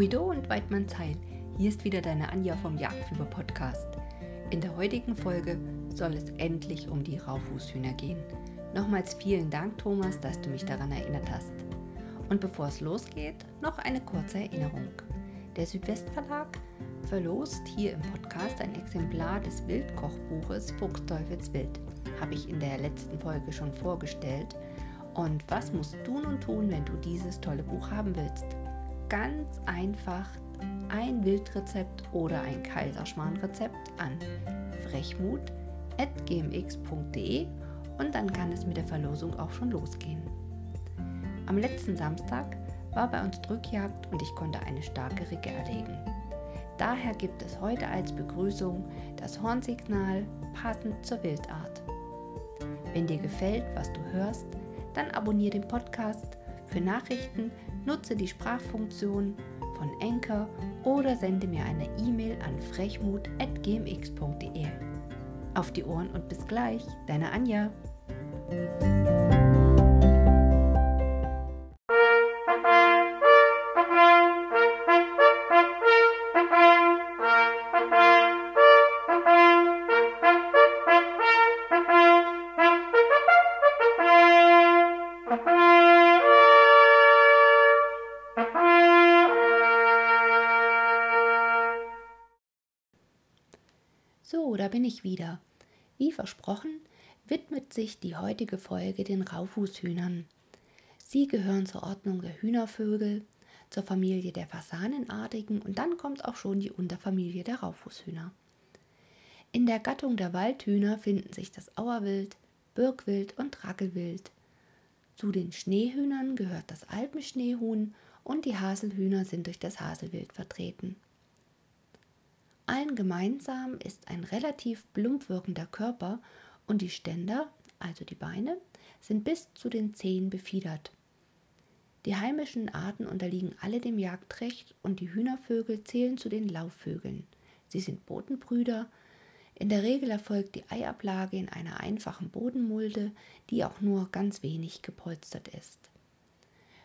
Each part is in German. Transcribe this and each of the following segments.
Horido und Weidmannsheil. Hier ist wieder deine Anja vom Jagdfieber Podcast. In der heutigen Folge soll es endlich um die Raufußhühner gehen. Nochmals vielen Dank, Thomas, dass du mich daran erinnert hast. Und bevor es losgeht, noch eine kurze Erinnerung. Der Südwestverlag verlost hier im Podcast ein Exemplar des Wildkochbuches Fuchsteufels Wild. Habe ich in der letzten Folge schon vorgestellt. Und was musst du nun tun, wenn du dieses tolle Buch haben willst? Ganz einfach ein Wildrezept oder ein Kaiserschmarrnrezept an frechmut.gmx.de und dann kann es mit der Verlosung auch schon losgehen. Am letzten Samstag war bei uns Drückjagd und ich konnte eine starke Ricke erlegen. Daher gibt es heute als Begrüßung das Hornsignal passend zur Wildart. Wenn dir gefällt, was du hörst, dann abonniere den Podcast. Für Nachrichten nutze die Sprachfunktion von Anchor oder sende mir eine E-Mail an frechmut.gmx.de. Auf die Ohren und bis gleich, deine Anja. Bin ich wieder. Wie versprochen, widmet sich die heutige Folge den Raufußhühnern. Sie gehören zur Ordnung der Hühnervögel, zur Familie der Fasanenartigen und dann kommt auch schon die Unterfamilie der Raufußhühner. In der Gattung der Waldhühner finden sich das Auerwild, Birkwild und Rackelwild. Zu den Schneehühnern gehört das Alpenschneehuhn und die Haselhühner sind durch das Haselwild vertreten. Allen gemeinsam ist ein relativ plump wirkender Körper und die Ständer, also die Beine, sind bis zu den Zehen befiedert. Die heimischen Arten unterliegen alle dem Jagdrecht und die Hühnervögel zählen zu den Laufvögeln. Sie sind Bodenbrüder. In der Regel erfolgt die Eiablage in einer einfachen Bodenmulde, die auch nur ganz wenig gepolstert ist.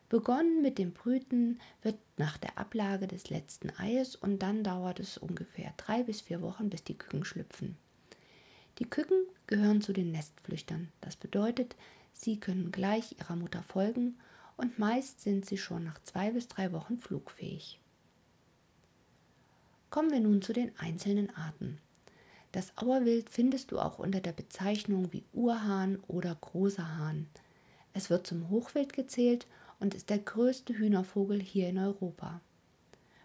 Begonnen mit dem Brüten wird nach der Ablage des letzten Eies und dann dauert es ungefähr drei bis vier Wochen, bis die Küken schlüpfen. Die Küken gehören zu den Nestflüchtern. Das bedeutet, sie können gleich ihrer Mutter folgen und meist sind sie schon nach zwei bis drei Wochen flugfähig. Kommen wir nun zu den einzelnen Arten. Das Auerwild findest du auch unter der Bezeichnung wie Urhahn oder großer Hahn. Es wird zum Hochwild gezählt und ist der größte Hühnervogel hier in Europa.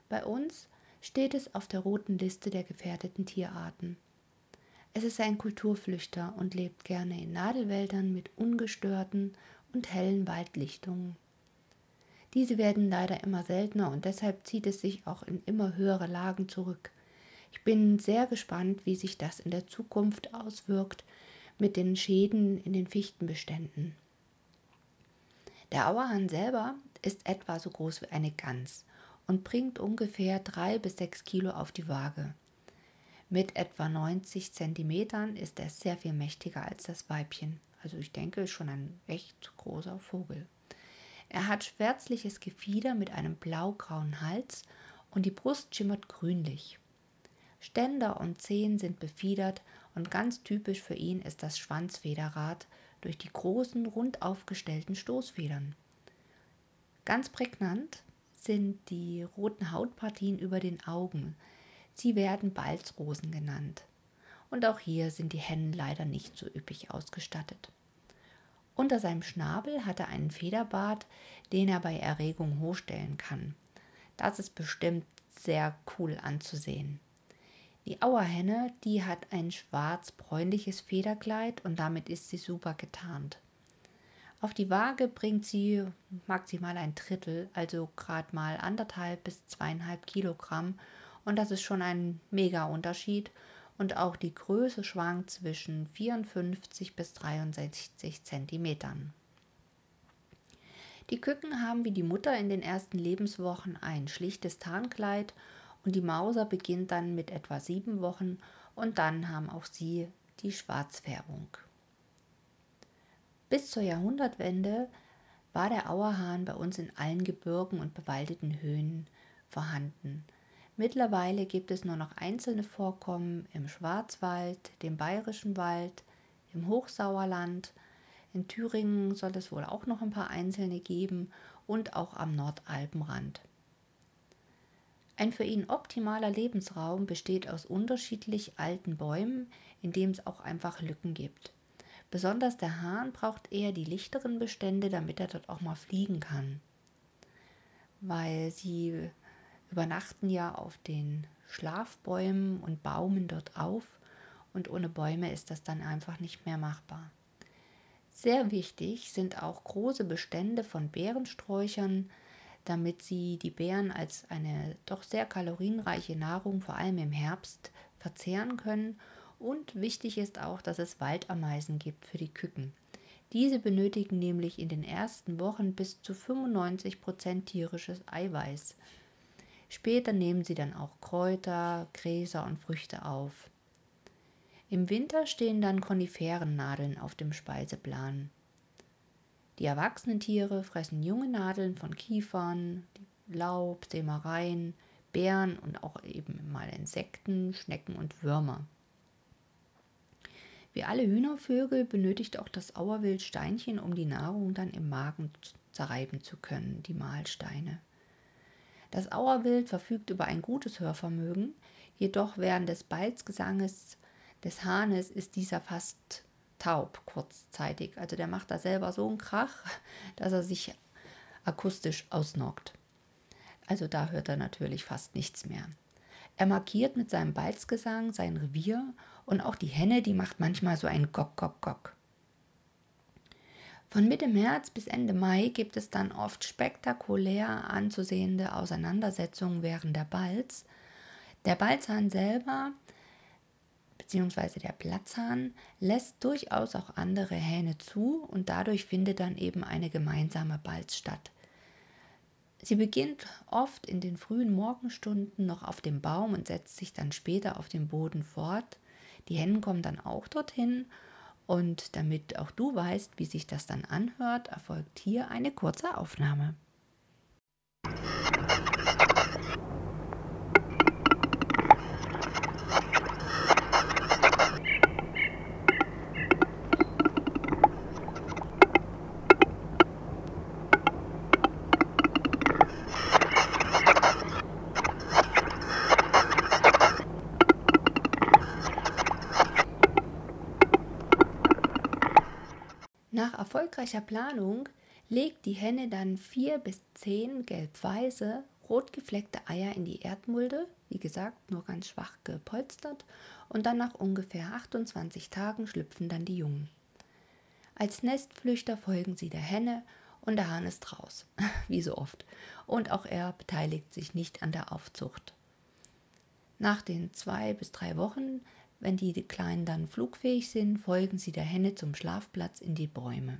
Bei uns steht es auf der roten Liste der gefährdeten Tierarten. Es ist ein Kulturflüchter und lebt gerne in Nadelwäldern mit ungestörten und hellen Waldlichtungen. Diese werden leider immer seltener und deshalb zieht es sich auch in immer höhere Lagen zurück. Ich bin sehr gespannt, wie sich das in der Zukunft auswirkt mit den Schäden in den Fichtenbeständen. Der Auerhahn selber ist etwa so groß wie eine Gans und bringt ungefähr drei bis sechs Kilo auf die Waage. Mit etwa 90 Zentimetern ist er sehr viel mächtiger als das Weibchen. Also ich denke, schon ein recht großer Vogel. Er hat schwärzliches Gefieder mit einem blaugrauen Hals und die Brust schimmert grünlich. Ständer und Zehen sind befiedert und ganz typisch für ihn ist das Schwanzfederrad, durch die großen, rund aufgestellten Stoßfedern. Ganz prägnant sind die roten Hautpartien über den Augen. Sie werden Balzrosen genannt. Und auch hier sind die Hennen leider nicht so üppig ausgestattet. Unter seinem Schnabel hat er einen Federbart, den er bei Erregung hochstellen kann. Das ist bestimmt sehr cool anzusehen. Die Auerhenne, die hat ein schwarz-bräunliches Federkleid und damit ist sie super getarnt. Auf die Waage bringt sie maximal ein Drittel, also gerade mal anderthalb bis zweieinhalb Kilogramm und das ist schon ein mega Unterschied und auch die Größe schwankt zwischen 54 bis 63 Zentimetern. Die Küken haben wie die Mutter in den ersten Lebenswochen ein schlichtes Tarnkleid und die Mauser beginnt dann mit etwa sieben Wochen und dann haben auch sie die Schwarzfärbung. Bis zur Jahrhundertwende war der Auerhahn bei uns in allen Gebirgen und bewaldeten Höhen vorhanden. Mittlerweile gibt es nur noch einzelne Vorkommen im Schwarzwald, dem Bayerischen Wald, im Hochsauerland. In Thüringen soll es wohl auch noch ein paar einzelne geben und auch am Nordalpenrand. Ein für ihn optimaler Lebensraum besteht aus unterschiedlich alten Bäumen, in dem es auch einfach Lücken gibt. Besonders der Hahn braucht eher die lichteren Bestände, damit er dort auch mal fliegen kann. Weil sie übernachten ja auf den Schlafbäumen und baumen dort auf und ohne Bäume ist das dann einfach nicht mehr machbar. Sehr wichtig sind auch große Bestände von Beerensträuchern, damit sie die Beeren als eine doch sehr kalorienreiche Nahrung vor allem im Herbst verzehren können. Und wichtig ist auch, dass es Waldameisen gibt für die Küken. Diese benötigen nämlich in den ersten Wochen bis zu 95 Prozent tierisches Eiweiß. Später nehmen sie dann auch Kräuter, Gräser und Früchte auf. Im Winter stehen dann Koniferennadeln auf dem Speiseplan. Die erwachsenen Tiere fressen junge Nadeln von Kiefern, Laub, Sämereien, Beeren und auch eben mal Insekten, Schnecken und Würmer. Wie alle Hühnervögel benötigt auch das Auerwild Steinchen, um die Nahrung dann im Magen zerreiben zu können, die Mahlsteine. Das Auerwild verfügt über ein gutes Hörvermögen, jedoch während des Balzgesanges des Hahnes ist dieser fast taub kurzzeitig. Also der macht da selber so einen Krach, dass er sich akustisch ausnockt. Also da hört er natürlich fast nichts mehr. Er markiert mit seinem Balzgesang sein Revier und auch die Henne, die macht manchmal so ein Gock, Gock, Gock. Von Mitte März bis Ende Mai gibt es dann oft spektakulär anzusehende Auseinandersetzungen während der Balz. Der Balzhahn selber bzw. der Platzhahn lässt durchaus auch andere Hähne zu und dadurch findet dann eben eine gemeinsame Balz statt. Sie beginnt oft in den frühen Morgenstunden noch auf dem Baum und setzt sich dann später auf dem Boden fort. Die Hennen kommen dann auch dorthin und damit auch du weißt, wie sich das dann anhört, erfolgt hier eine kurze Aufnahme. Nach erfolgreicher Planung legt die Henne dann vier bis zehn gelb-weiße, rot gefleckte Eier in die Erdmulde, wie gesagt, nur ganz schwach gepolstert, und dann nach ungefähr 28 Tagen schlüpfen dann die Jungen. Als Nestflüchter folgen sie der Henne und der Hahn ist raus, wie so oft, und auch er beteiligt sich nicht an der Aufzucht. Nach den zwei bis drei Wochen wenn die Kleinen dann flugfähig sind, folgen sie der Henne zum Schlafplatz in die Bäume.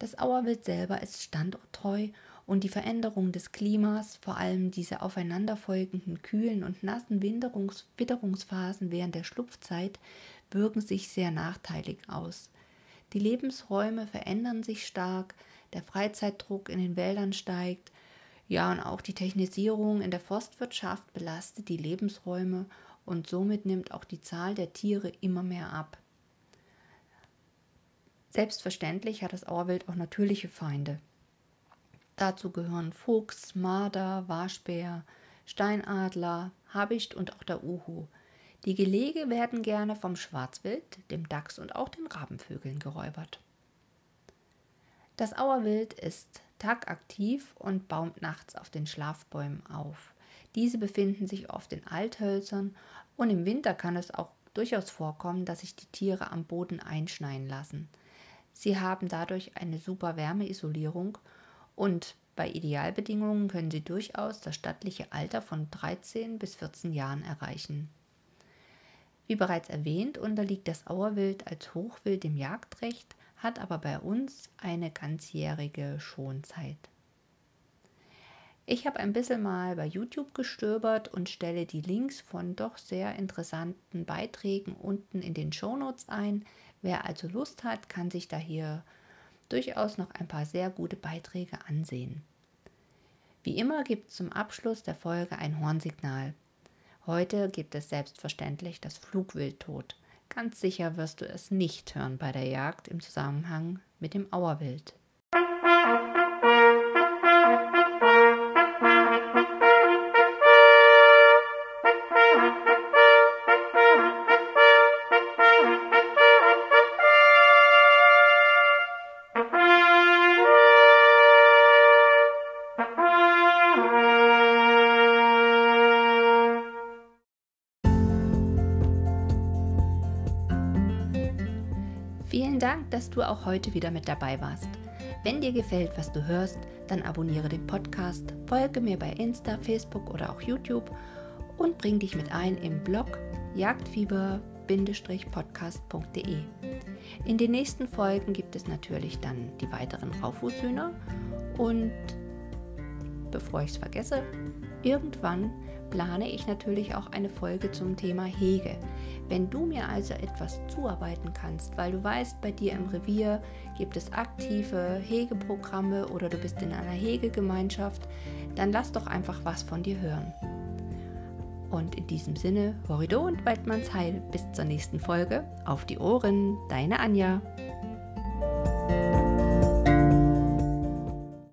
Das Auerwild selber ist standorttreu und die Veränderung des Klimas, vor allem diese aufeinanderfolgenden kühlen und nassen Winterungs Witterungsphasen während der Schlupfzeit, wirken sich sehr nachteilig aus. Die Lebensräume verändern sich stark, der Freizeitdruck in den Wäldern steigt, ja und auch die Technisierung in der Forstwirtschaft belastet die Lebensräume und somit nimmt auch die Zahl der Tiere immer mehr ab. Selbstverständlich hat das Auerwild auch natürliche Feinde. Dazu gehören Fuchs, Marder, Waschbär, Steinadler, Habicht und auch der Uhu. Die Gelege werden gerne vom Schwarzwild, dem Dachs und auch den Rabenvögeln geräubert. Das Auerwild ist tagaktiv und baumt nachts auf den Schlafbäumen auf. Diese befinden sich oft in Althölzern und im Winter kann es auch durchaus vorkommen, dass sich die Tiere am Boden einschneien lassen. Sie haben dadurch eine super Wärmeisolierung und bei Idealbedingungen können sie durchaus das stattliche Alter von 13 bis 14 Jahren erreichen. Wie bereits erwähnt, unterliegt das Auerwild als Hochwild dem Jagdrecht, hat aber bei uns eine ganzjährige Schonzeit. Ich habe ein bisschen mal bei YouTube gestöbert und stelle die Links von doch sehr interessanten Beiträgen unten in den Shownotes ein. Wer also Lust hat, kann sich da hier durchaus noch ein paar sehr gute Beiträge ansehen. Wie immer gibt es zum Abschluss der Folge ein Hornsignal. Heute gibt es selbstverständlich das Flugwildtot. Ganz sicher wirst du es nicht hören bei der Jagd im Zusammenhang mit dem Auerwild. Dass du auch heute wieder mit dabei warst. Wenn dir gefällt, was du hörst, dann abonniere den Podcast, folge mir bei Insta, Facebook oder auch YouTube und bring dich mit ein im Blog jagdfieber-podcast.de. In den nächsten Folgen gibt es natürlich dann die weiteren Raufußhühner und bevor ich es vergesse, irgendwann plane ich natürlich auch eine Folge zum Thema Hege. Wenn du mir also etwas zuarbeiten kannst, weil du weißt, bei dir im Revier gibt es aktive Hegeprogramme oder du bist in einer Hegegemeinschaft, dann lass doch einfach was von dir hören. Und in diesem Sinne, Horrido und Waldmanns Heil, bis zur nächsten Folge. Auf die Ohren, deine Anja.